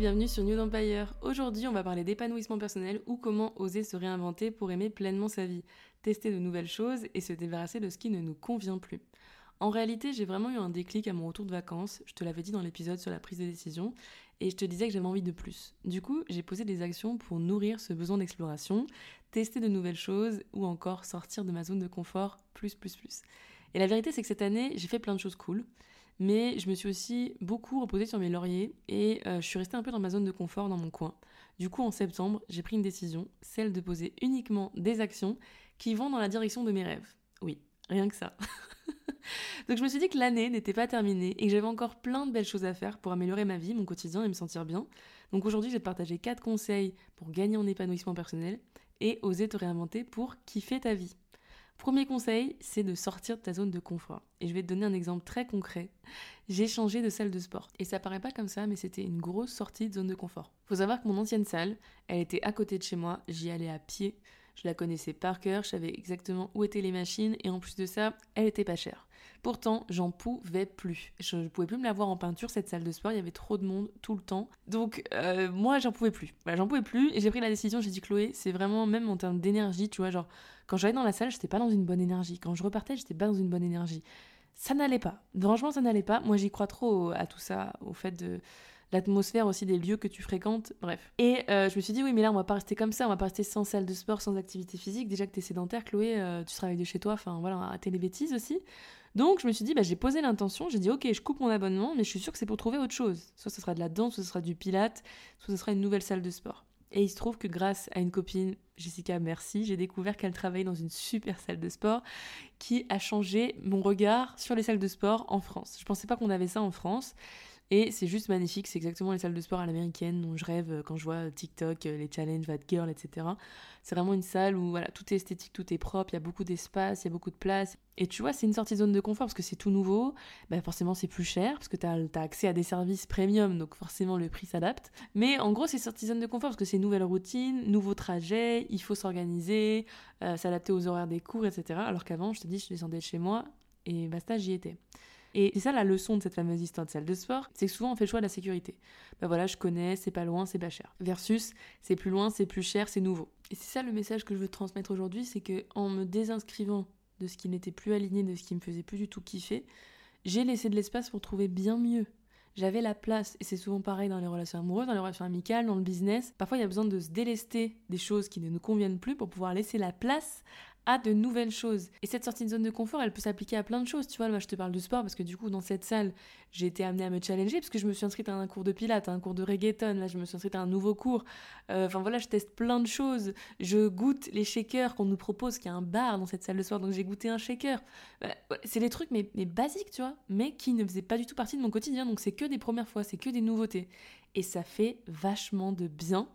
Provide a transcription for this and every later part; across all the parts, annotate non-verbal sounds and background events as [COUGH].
Bienvenue sur New Empire. Aujourd'hui, on va parler d'épanouissement personnel ou comment oser se réinventer pour aimer pleinement sa vie, tester de nouvelles choses et se débarrasser de ce qui ne nous convient plus. En réalité, j'ai vraiment eu un déclic à mon retour de vacances, je te l'avais dit dans l'épisode sur la prise de décision, et je te disais que j'avais envie de plus. Du coup, j'ai posé des actions pour nourrir ce besoin d'exploration, tester de nouvelles choses ou encore sortir de ma zone de confort plus plus plus. Et la vérité, c'est que cette année, j'ai fait plein de choses cool mais je me suis aussi beaucoup reposée sur mes lauriers et euh, je suis restée un peu dans ma zone de confort dans mon coin. Du coup, en septembre, j'ai pris une décision, celle de poser uniquement des actions qui vont dans la direction de mes rêves. Oui, rien que ça. [LAUGHS] Donc je me suis dit que l'année n'était pas terminée et que j'avais encore plein de belles choses à faire pour améliorer ma vie, mon quotidien et me sentir bien. Donc aujourd'hui, je vais te partager 4 conseils pour gagner en épanouissement personnel et oser te réinventer pour kiffer ta vie. Premier conseil, c'est de sortir de ta zone de confort. Et je vais te donner un exemple très concret. J'ai changé de salle de sport. Et ça paraît pas comme ça, mais c'était une grosse sortie de zone de confort. Faut savoir que mon ancienne salle, elle était à côté de chez moi. J'y allais à pied. Je la connaissais par cœur, je savais exactement où étaient les machines et en plus de ça, elle était pas chère. Pourtant, j'en pouvais plus. Je ne pouvais plus me la voir en peinture, cette salle de sport, il y avait trop de monde tout le temps. Donc, euh, moi, j'en pouvais plus. j'en pouvais plus et j'ai pris la décision, j'ai dit Chloé, c'est vraiment même en termes d'énergie, tu vois, genre, quand j'allais dans la salle, j'étais pas dans une bonne énergie. Quand je repartais, j'étais pas dans une bonne énergie. Ça n'allait pas. Franchement, ça n'allait pas. Moi, j'y crois trop à tout ça, au fait de l'atmosphère aussi des lieux que tu fréquentes, bref. Et euh, je me suis dit, oui, mais là, on va pas rester comme ça, on va pas rester sans salle de sport, sans activité physique. Déjà que t'es sédentaire, Chloé, euh, tu travailles de chez toi, enfin voilà, arrêter les bêtises aussi. Donc je me suis dit, bah, j'ai posé l'intention, j'ai dit, ok, je coupe mon abonnement, mais je suis sûre que c'est pour trouver autre chose. Soit ce sera de la danse, soit ce sera du pilate, soit ce sera une nouvelle salle de sport. Et il se trouve que grâce à une copine, Jessica Merci, j'ai découvert qu'elle travaillait dans une super salle de sport qui a changé mon regard sur les salles de sport en France. Je pensais pas qu'on avait ça en France. Et c'est juste magnifique, c'est exactement les salles de sport à l'américaine dont je rêve euh, quand je vois TikTok, euh, les challenges, Bad Girl, etc. C'est vraiment une salle où voilà, tout est esthétique, tout est propre, il y a beaucoup d'espace, il y a beaucoup de place. Et tu vois, c'est une sortie zone de confort parce que c'est tout nouveau, bah forcément c'est plus cher parce que tu as, accès à des services premium, donc forcément le prix s'adapte. Mais en gros, c'est sortie zone de confort parce que c'est nouvelle routine, nouveau trajet, il faut s'organiser, euh, s'adapter aux horaires des cours, etc. Alors qu'avant, je te dis, je descendais de chez moi et basta, j'y étais. Et c'est ça la leçon de cette fameuse histoire de salle de sport, c'est que souvent on fait le choix de la sécurité. Ben voilà, je connais, c'est pas loin, c'est pas cher. Versus, c'est plus loin, c'est plus cher, c'est nouveau. Et c'est ça le message que je veux transmettre aujourd'hui, c'est que en me désinscrivant de ce qui n'était plus aligné, de ce qui me faisait plus du tout kiffer, j'ai laissé de l'espace pour trouver bien mieux. J'avais la place, et c'est souvent pareil dans les relations amoureuses, dans les relations amicales, dans le business. Parfois, il y a besoin de se délester des choses qui ne nous conviennent plus pour pouvoir laisser la place à de nouvelles choses. Et cette sortie de zone de confort, elle peut s'appliquer à plein de choses. Tu vois, moi je te parle de sport parce que du coup, dans cette salle, j'ai été amenée à me challenger parce que je me suis inscrite à un cours de pilates, à un cours de reggaeton, là je me suis inscrite à un nouveau cours. Euh, enfin voilà, je teste plein de choses. Je goûte les shakers qu'on nous propose, qu'il y a un bar dans cette salle de sport, donc j'ai goûté un shaker. Bah, c'est des trucs mais, mais basiques, tu vois, mais qui ne faisaient pas du tout partie de mon quotidien. Donc c'est que des premières fois, c'est que des nouveautés. Et ça fait vachement de bien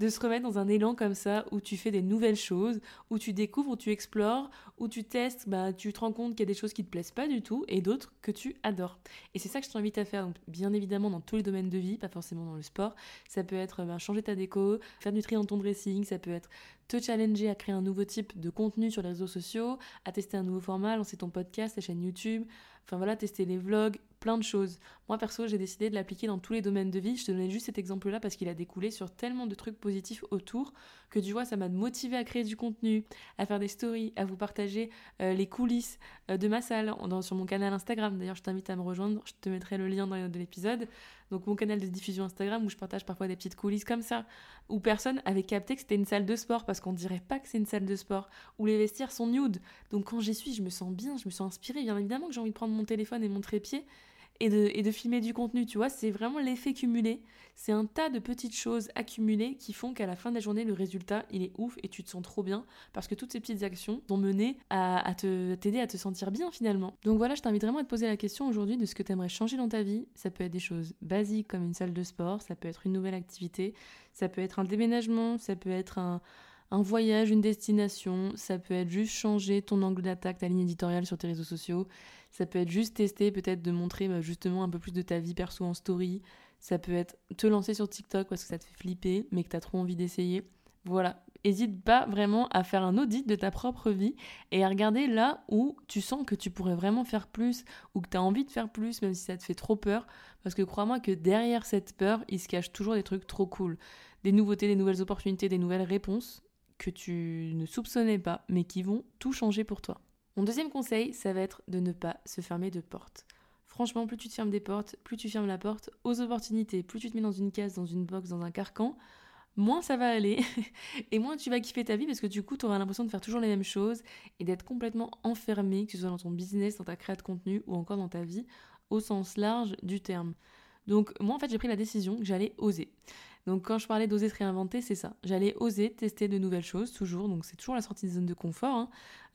de se remettre dans un élan comme ça où tu fais des nouvelles choses, où tu découvres, où tu explores, où tu testes, bah, tu te rends compte qu'il y a des choses qui te plaisent pas du tout et d'autres que tu adores. Et c'est ça que je t'invite à faire, donc, bien évidemment dans tous les domaines de vie, pas forcément dans le sport. Ça peut être bah, changer ta déco, faire du tri dans ton dressing, ça peut être te challenger à créer un nouveau type de contenu sur les réseaux sociaux, à tester un nouveau format, lancer ton podcast, ta chaîne YouTube, enfin voilà, tester les vlogs, plein de choses. Moi perso, j'ai décidé de l'appliquer dans tous les domaines de vie. Je te donnais juste cet exemple-là parce qu'il a découlé sur tellement de trucs positifs autour que tu vois, ça m'a motivé à créer du contenu, à faire des stories, à vous partager euh, les coulisses euh, de ma salle sur mon canal Instagram. D'ailleurs, je t'invite à me rejoindre, je te mettrai le lien dans les de l'épisode. Donc mon canal de diffusion Instagram où je partage parfois des petites coulisses comme ça, où personne avait capté que c'était une salle de sport parce qu'on dirait pas que c'est une salle de sport, où les vestiaires sont nude. Donc quand j'y suis, je me sens bien, je me sens inspirée. Bien évidemment que j'ai envie de prendre mon téléphone et mon trépied et de, et de filmer du contenu, tu vois. C'est vraiment l'effet cumulé. C'est un tas de petites choses accumulées qui font qu'à la fin de la journée, le résultat, il est ouf et tu te sens trop bien parce que toutes ces petites actions t'ont mené à, à t'aider à te sentir bien finalement. Donc voilà, je t'invite vraiment à te poser la question aujourd'hui de ce que tu aimerais changer dans ta vie. Ça peut être des choses basiques comme une salle de sport, ça peut être une nouvelle activité, ça peut être un déménagement, ça peut être un un voyage, une destination, ça peut être juste changer ton angle d'attaque, ta ligne éditoriale sur tes réseaux sociaux, ça peut être juste tester, peut-être de montrer bah, justement un peu plus de ta vie perso en story, ça peut être te lancer sur TikTok parce que ça te fait flipper, mais que tu as trop envie d'essayer. Voilà, N'hésite pas vraiment à faire un audit de ta propre vie et à regarder là où tu sens que tu pourrais vraiment faire plus ou que tu as envie de faire plus, même si ça te fait trop peur. Parce que crois-moi que derrière cette peur, il se cache toujours des trucs trop cool. Des nouveautés, des nouvelles opportunités, des nouvelles réponses que tu ne soupçonnais pas, mais qui vont tout changer pour toi. Mon deuxième conseil, ça va être de ne pas se fermer de porte. Franchement, plus tu te fermes des portes, plus tu fermes la porte aux opportunités, plus tu te mets dans une case, dans une box, dans un carcan, moins ça va aller [LAUGHS] et moins tu vas kiffer ta vie parce que du coup, tu auras l'impression de faire toujours les mêmes choses et d'être complètement enfermé, que ce soit dans ton business, dans ta création de contenu ou encore dans ta vie au sens large du terme. Donc moi en fait j'ai pris la décision que j'allais oser. Donc quand je parlais d'oser se réinventer, c'est ça. J'allais oser tester de nouvelles choses, toujours. Donc c'est toujours la sortie de zone de confort. Hein.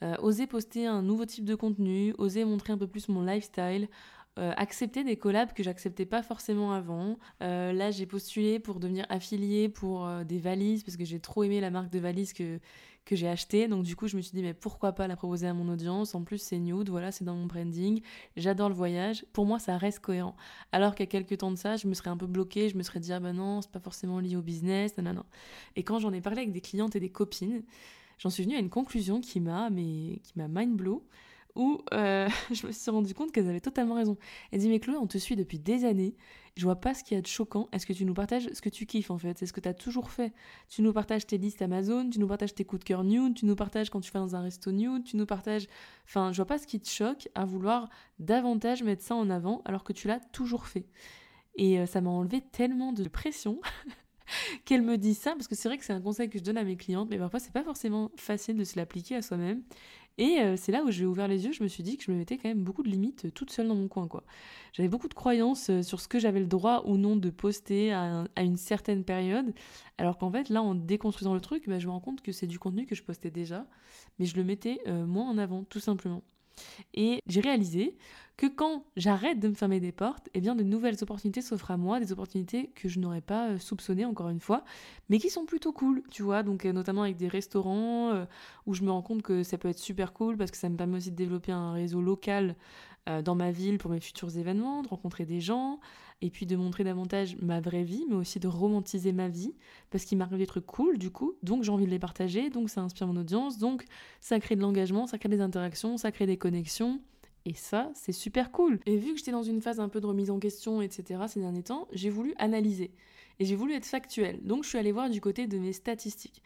Euh, oser poster un nouveau type de contenu, oser montrer un peu plus mon lifestyle, euh, accepter des collabs que j'acceptais pas forcément avant. Euh, là, j'ai postulé pour devenir affiliée pour des valises parce que j'ai trop aimé la marque de valises que, que j'ai acheté. Donc du coup, je me suis dit, mais pourquoi pas la proposer à mon audience? En plus, c'est nude, voilà, c'est dans mon branding. J'adore le voyage. Pour moi, ça reste cohérent. Alors a quelques temps de ça, je me serais un peu bloquée. Je me serais dit, ah ben non, c'est pas forcément lié au business. Et quand j'en ai parlé avec des clientes et des copines, j'en suis venue à une conclusion qui m'a, mais qui m'a mind blow où euh, [LAUGHS] je me suis rendu compte qu'elles avaient totalement raison. Elle dit Mais Chloé, on te suit depuis des années, je vois pas ce qu'il y a de choquant. Est-ce que tu nous partages ce que tu kiffes en fait? C'est ce que tu as toujours fait. Tu nous partages tes listes Amazon, tu nous partages tes coups de cœur nude, tu nous partages quand tu fais dans un resto nude, tu nous partages. Enfin, je vois pas ce qui te choque à vouloir davantage mettre ça en avant alors que tu l'as toujours fait. Et euh, ça m'a enlevé tellement de pression. [LAUGHS] qu'elle me dit ça, parce que c'est vrai que c'est un conseil que je donne à mes clientes, mais parfois c'est pas forcément facile de se l'appliquer à soi-même. Et euh, c'est là où j'ai ouvert les yeux, je me suis dit que je me mettais quand même beaucoup de limites euh, toute seule dans mon coin. quoi. J'avais beaucoup de croyances euh, sur ce que j'avais le droit ou non de poster à, une certaine période, alors qu'en fait là en déconstruisant le truc, bah, je me rends compte que c'est du contenu que je postais déjà, mais je le mettais moins en avant tout simplement. Et j'ai réalisé que quand j'arrête de me fermer des portes, eh bien de nouvelles opportunités s'offrent à moi, des opportunités que je n'aurais pas euh, soupçonnées encore une fois, mais qui sont plutôt cool, tu vois, donc euh, notamment avec des restaurants euh, où je me rends compte que ça peut être super cool parce que ça me permet aussi de développer un réseau local dans ma ville pour mes futurs événements, de rencontrer des gens, et puis de montrer davantage ma vraie vie, mais aussi de romantiser ma vie, parce qu'il m'arrive des trucs cool du coup, donc j'ai envie de les partager, donc ça inspire mon audience, donc ça crée de l'engagement, ça crée des interactions, ça crée des connexions. Et ça, c'est super cool. Et vu que j'étais dans une phase un peu de remise en question, etc., ces derniers temps, j'ai voulu analyser. Et j'ai voulu être factuel. Donc je suis allée voir du côté de mes statistiques.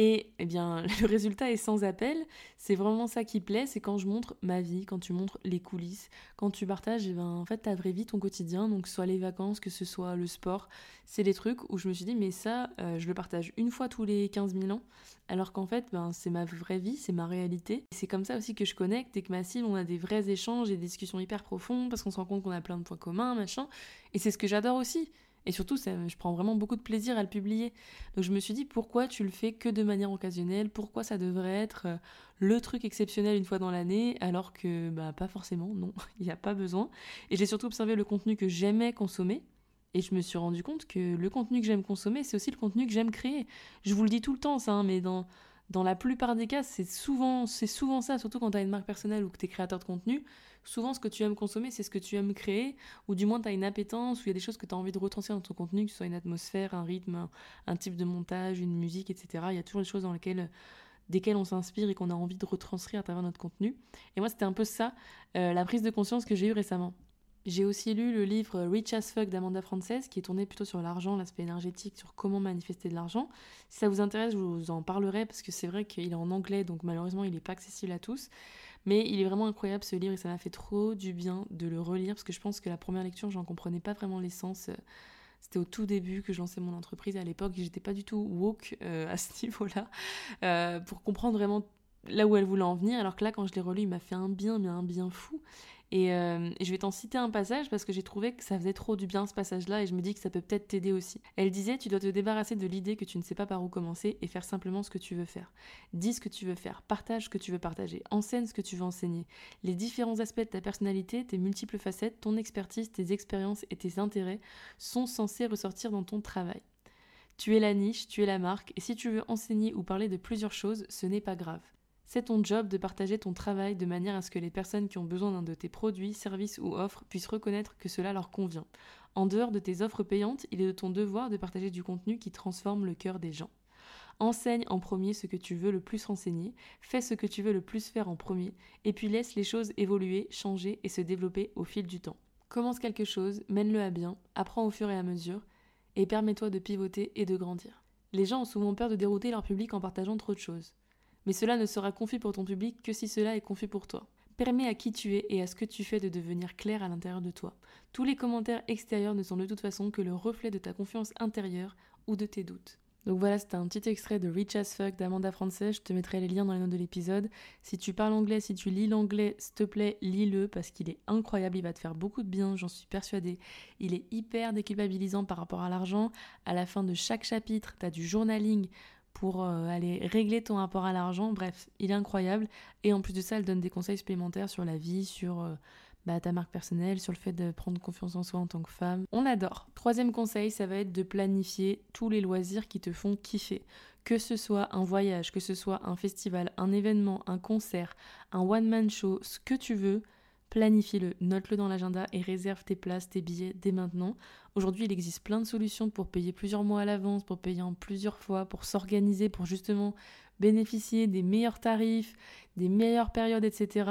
Et eh bien, [LAUGHS] le résultat est sans appel. C'est vraiment ça qui plaît, c'est quand je montre ma vie, quand tu montres les coulisses, quand tu partages eh ben, en fait ta vraie vie, ton quotidien, donc soit les vacances, que ce soit le sport. C'est des trucs où je me suis dit, mais ça, euh, je le partage une fois tous les 15 000 ans, alors qu'en fait, ben, c'est ma vraie vie, c'est ma réalité. C'est comme ça aussi que je connecte et que ma cible, on a des vrais échanges et des discussions hyper profondes parce qu'on se rend compte qu'on a plein de points communs, machin. Et c'est ce que j'adore aussi. Et surtout, ça, je prends vraiment beaucoup de plaisir à le publier. Donc je me suis dit, pourquoi tu le fais que de manière occasionnelle? Pourquoi ça devrait être euh, le truc exceptionnel une fois dans l'année Alors que, bah, pas forcément, non, [LAUGHS] il n'y a pas besoin. Et j'ai surtout observé le contenu que j'aimais consommer. Et je me suis rendu compte que le contenu que j'aime consommer, c'est aussi le contenu que j'aime créer. Je vous le dis tout le temps, ça, hein, mais dans, dans la plupart des cas, c'est souvent, c'est souvent ça, surtout quand tu as une marque personnelle ou que tu es créateur de contenu souvent ce que tu aimes consommer, c'est ce que tu aimes créer, ou du moins tu as une appétence, ou il y a des choses que tu as envie de retranscrire dans ton contenu, que ce soit une atmosphère, un rythme, un, type de montage, une musique, etc. Il y a toujours des choses dans lesquelles desquelles on s'inspire et qu'on a envie de retranscrire à travers notre contenu. Et moi, c'était un peu ça, euh, la prise de conscience que j'ai eue récemment. J'ai aussi lu le livre Rich as Fuck d'Amanda Frances, qui est tourné plutôt sur l'argent, l'aspect énergétique, sur comment manifester de l'argent. Si ça vous intéresse, je vous en parlerai parce que c'est vrai qu'il est en anglais, donc malheureusement, il n'est pas accessible à tous. Mais il est vraiment incroyable ce livre et ça m'a fait trop du bien de le relire parce que je pense que la première lecture, j'en comprenais pas vraiment l'essence. C'était au tout début que je lançais mon entreprise à l'époque, j'étais pas du tout woke euh, à ce [LAUGHS] niveau-là euh, pour comprendre vraiment là où elle voulait en venir. Alors que là, quand je l'ai relu, il m'a fait un bien, mais un bien fou. Euh, et, je vais t'en citer un passage parce que j'ai trouvé que ça faisait trop du bien ce passage-là et je me dis que ça peut peut-être t'aider aussi. Elle disait Tu dois te débarrasser de l'idée que tu ne sais pas par où commencer et faire simplement ce que tu veux faire. Dis ce que tu veux faire, partage ce que tu veux partager, enseigne ce que tu veux enseigner. Les différents aspects de ta personnalité, tes multiples facettes, ton expertise, tes expériences et tes intérêts sont censés ressortir dans ton travail. Tu es la niche, tu es la marque, et si tu veux enseigner ou parler de plusieurs choses, ce n'est pas grave. C'est ton job de partager ton travail de manière à ce que les personnes qui ont besoin d'un de tes produits, services ou offres puissent reconnaître que cela leur convient. En dehors de tes offres payantes, il est de ton devoir de partager du contenu qui transforme le cœur des gens. Enseigne en premier ce que tu veux le plus enseigner, fais ce que tu veux le plus faire en premier, et puis laisse les choses évoluer, changer et se développer au fil du temps. Commence quelque chose, mène-le à bien, apprends au fur et à mesure, et permets-toi de pivoter et de grandir. Les gens ont souvent peur de dérouter leur public en partageant trop de choses mais cela ne sera confus pour ton public que si cela est confus pour toi. Permets à qui tu es et à ce que tu fais de devenir clair à l'intérieur de toi. Tous les commentaires extérieurs ne sont de toute façon que le reflet de ta confiance intérieure ou de tes doutes. Donc voilà, c'était un petit extrait de Rich as Fuck d'Amanda Frances. Je te mettrai les liens dans les notes de l'épisode. Si tu parles anglais, si tu lis l'anglais, s'il te plaît, lis-le parce qu'il est incroyable. Il va te faire beaucoup de bien, j'en suis persuadée. Il est hyper déculpabilisant par rapport à l'argent. À la fin de chaque chapitre, tu as du journaling pour euh, aller régler ton rapport à l'argent. Bref, il est incroyable. Et en plus de ça, elle donne des conseils supplémentaires sur la vie, sur euh, bah, ta marque personnelle, sur le fait de prendre confiance en soi en tant que femme. On adore. Troisième conseil, ça va être de planifier tous les loisirs qui te font kiffer. Que ce soit un voyage, que ce soit un festival, un événement, un concert, un one-man show, ce que tu veux, planifie-le, note-le dans l'agenda et réserve tes places, tes billets dès maintenant. Aujourd'hui, il existe plein de solutions pour payer plusieurs mois à l'avance, pour payer en plusieurs fois, pour s'organiser, pour justement bénéficier des meilleurs tarifs, des meilleures périodes, etc.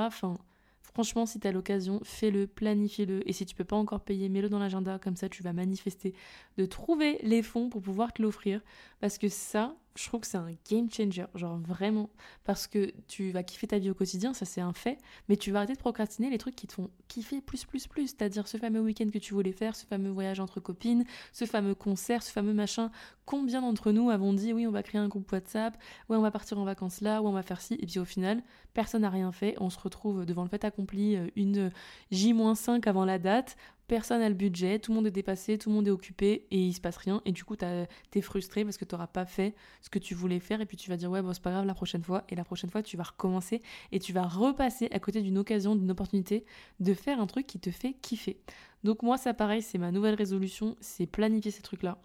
Franchement, si tu as l'occasion, fais-le, planifie-le. Et si tu peux pas encore payer, mets-le dans l'agenda, comme ça tu vas manifester de trouver les fonds pour pouvoir te l'offrir. Parce que ça, je trouve que c'est un game changer, genre vraiment, parce que tu vas kiffer ta vie au quotidien, ça c'est un fait, mais tu vas arrêter de procrastiner les trucs qui te font kiffer plus, plus, plus, c'est-à-dire ce fameux week-end que tu voulais faire, ce fameux voyage entre copines, ce fameux concert, ce fameux machin. Combien d'entre nous avons dit oui, on va créer un groupe WhatsApp, ouais, on va partir en vacances là, ouais, on va faire ci, et puis au final, personne n'a rien fait, on se retrouve devant le fait accompli euh, une J-5 avant la date, personne n'a le budget, tout le monde est dépassé, tout le monde est occupé et il se passe rien. Et du coup, t'es frustré parce que tu n'auras pas fait ce que tu voulais faire et puis tu vas dire ouais, bon, c'est pas grave la prochaine fois. Et la prochaine fois, tu vas recommencer et tu vas repasser à côté d'une occasion, d'une opportunité de faire un truc qui te fait kiffer. Donc, moi, ça pareil, c'est ma nouvelle résolution, c'est planifier ces trucs-là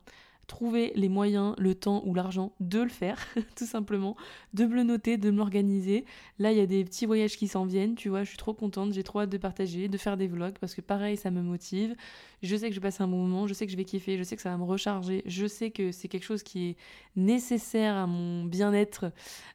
trouver les moyens, le temps ou l'argent de le faire, [LAUGHS] tout simplement, de me le noter, de m'organiser. Là, il y a des petits voyages qui s'en viennent, tu vois, je suis trop contente, j'ai trop hâte de partager, de faire des vlogs, parce que pareil, ça me motive. Je sais que je vais passer un bon moment, je sais que je vais kiffer, je sais que ça va me recharger, je sais que c'est quelque chose qui est nécessaire à mon bien-être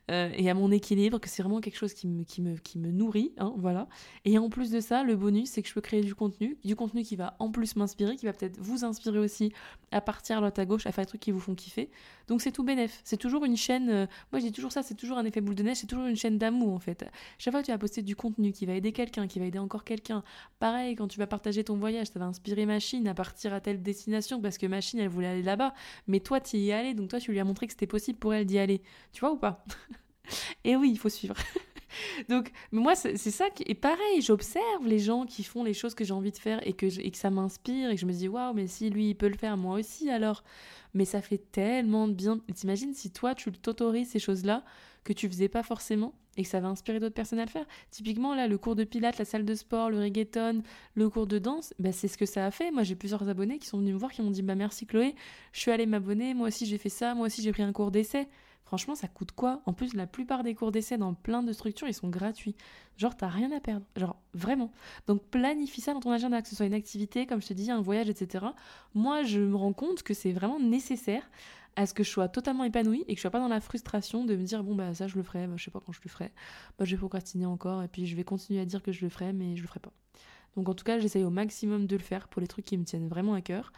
euh, et à mon équilibre, que c'est vraiment quelque chose me, me, qui me nourrit, hein, voilà. Et en plus de ça, le bonus, c'est que je peux créer du contenu, du contenu qui va en plus m'inspirer, qui va peut-être vous inspirer aussi à partir à droite à gauche à faire des trucs qui vous font kiffer. Donc c'est tout bénef. C'est toujours une chaîne. Euh, moi, j'ai toujours ça. C'est toujours un effet boule de neige. C'est toujours une chaîne d'amour en fait. Chaque fois que tu vas poster du contenu qui va aider quelqu'un, qui va aider encore quelqu'un. Pareil, quand tu vas partager ton voyage, ça va inspirer Machine à partir à telle destination parce que Machine, elle voulait aller là-bas. Mais toi, tu y es allé. Donc toi, tu lui as montré que c'était possible pour elle d'y aller. Tu vois ou pas? [LAUGHS] Et oui, il faut suivre. [LAUGHS] Donc, moi, c'est ça qui est pareil. J'observe les gens qui font les choses que j'ai envie de faire et que, et que ça m'inspire et que je me dis, waouh, mais si lui, il peut le faire, moi aussi, alors. Mais ça fait tellement de bien. T'imagines si toi, tu t'autorises ces choses-là que tu faisais pas forcément et que ça va inspirer d'autres personnes à le faire. Typiquement, là, le cours de pilates, la salle de sport, le reggaeton, le cours de danse, bah, c'est ce que ça a fait. Moi, j'ai plusieurs abonnés qui sont venus me voir, qui m'ont dit bah, Merci Chloé, je suis allée m'abonner, moi aussi j'ai fait ça, moi aussi j'ai pris un cours d'essai. Franchement, ça coûte quoi? En plus, la plupart des cours d'essai dans plein de structures, ils sont gratuits. Genre, t'as rien à perdre. Genre, vraiment. Donc, planifie ça dans ton agenda, que ce soit une activité, comme je te dis, un voyage, etc. Moi, je me rends compte que c'est vraiment nécessaire à ce que je sois totalement épanouie et que je sois pas dans la frustration de me dire bon bah ça je le ferai, bah, je sais pas quand je le ferai, bah je vais procrastiner encore et puis je vais continuer à dire que je le ferai mais je le ferai pas. Donc en tout cas j'essaye au maximum de le faire pour les trucs qui me tiennent vraiment à cœur.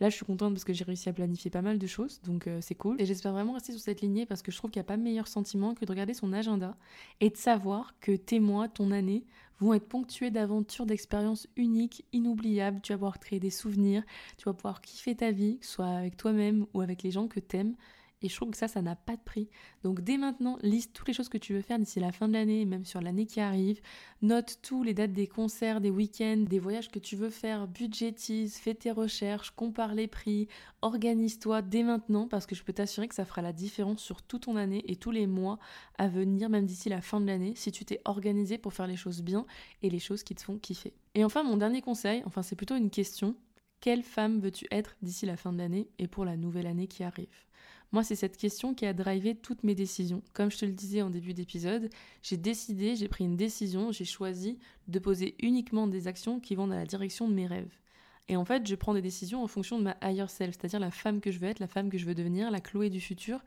Là, je suis contente parce que j'ai réussi à planifier pas mal de choses, donc euh, c'est cool. Et j'espère vraiment rester sur cette lignée parce que je trouve qu'il n'y a pas meilleur sentiment que de regarder son agenda et de savoir que tes mois, ton année, vont être ponctués d'aventures, d'expériences uniques, inoubliables. Tu vas pouvoir créer des souvenirs, tu vas pouvoir kiffer ta vie, que ce soit avec toi-même ou avec les gens que t'aimes Et je trouve que ça, ça n'a pas de prix. Donc dès maintenant, liste toutes les choses que tu veux faire d'ici la fin de l'année, même sur l'année qui arrive. Note tous les dates des concerts, des week-ends, des voyages que tu veux faire, budgétise, fais tes recherches, compare les prix, organise-toi dès maintenant parce que je peux t'assurer que ça fera la différence sur toute ton année et tous les mois à venir, même d'ici la fin de l'année, si tu t'es organisé pour faire les choses bien et les choses qui te font kiffer. Et enfin, mon dernier conseil, enfin c'est plutôt une question, quelle femme veux-tu être d'ici la fin de l'année et pour la nouvelle année qui arrive? Moi, c'est cette question qui a drivé toutes mes décisions. Comme je te le disais en début d'épisode, j'ai décidé, j'ai pris une décision, j'ai choisi de poser uniquement des actions qui vont dans la direction de mes rêves. Et en fait, je prends des décisions en fonction de ma higher self, c'est-à-dire la femme que je veux être, la femme que je veux devenir, la Chloé du futur.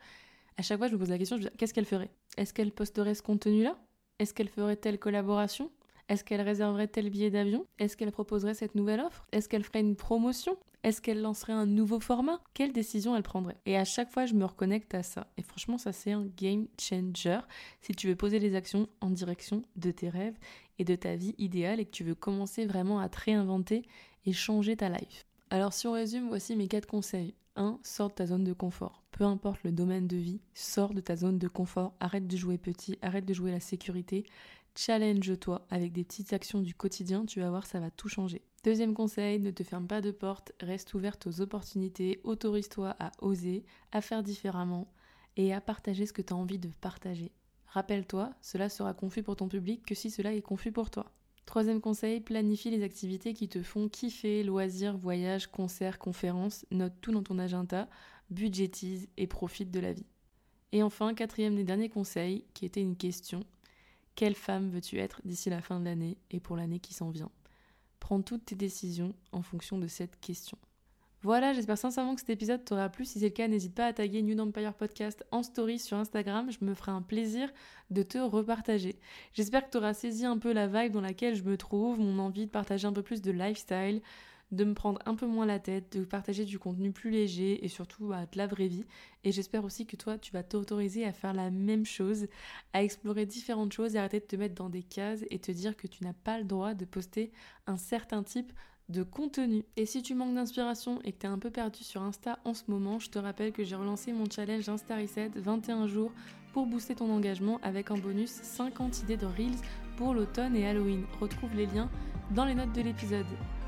À chaque fois, je me pose la question, qu'est-ce qu'elle ferait? Est-ce qu'elle posterait ce contenu-là? Est-ce qu'elle ferait telle collaboration? Est-ce qu'elle réserverait tel billet d'avion? Est-ce qu'elle proposerait cette nouvelle offre? Est-ce qu'elle ferait une promotion? Est-ce qu'elle lancerait un nouveau format? Quelle décision elle prendrait? Et à chaque fois, je me reconnecte à ça. Et franchement, ça, c'est un game changer si tu veux poser les actions en direction de tes rêves et de ta vie idéale et que tu veux commencer vraiment à te réinventer et changer ta life. Alors, si on résume, voici mes quatre conseils. 1. Sors de ta zone de confort. Peu importe le domaine de vie, sors de ta zone de confort, arrête de jouer petit, arrête de jouer la sécurité, challenge-toi avec des petites actions du quotidien, tu vas voir, ça va tout changer. Deuxième conseil, ne te ferme pas de porte, reste ouverte aux opportunités, autorise-toi à oser, à faire différemment et à partager ce que tu as envie de partager. Rappelle-toi, cela sera confus pour ton public que si cela est confus pour toi. Troisième conseil, planifie les activités qui te font kiffer, loisirs, voyages, concerts, conférences, note tout dans ton agenda, budgétise et profite de la vie. Et enfin, quatrième et dernier conseil, qui était une question, quelle femme veux-tu être d'ici la fin de l'année et pour l'année qui s'en vient? Prends toutes tes décisions en fonction de cette question. Voilà, j'espère sincèrement que cet épisode t'aura plu. Si c'est le cas, n'hésite pas à taguer New Empire Podcast en story sur Instagram. Je me ferai un plaisir de te repartager. J'espère que tu auras saisi un peu la vibe dans laquelle je me trouve, mon envie de partager un peu plus de lifestyle, de me prendre un peu moins la tête, de partager du contenu plus léger et surtout bah, de la vraie vie. Et j'espère aussi que toi, tu vas t'autoriser à faire la même chose, à explorer différentes choses et arrêter de te mettre dans des cases et te dire que tu n'as pas le droit de poster un certain type de contenu. Et si tu manques d'inspiration et que tu es un peu perdu sur Insta en ce moment, je te rappelle que j'ai relancé mon challenge Insta Reset 21 jours pour booster ton engagement avec en bonus 50 idées de Reels pour l'automne et Halloween. Retrouve les liens dans les notes de l'épisode.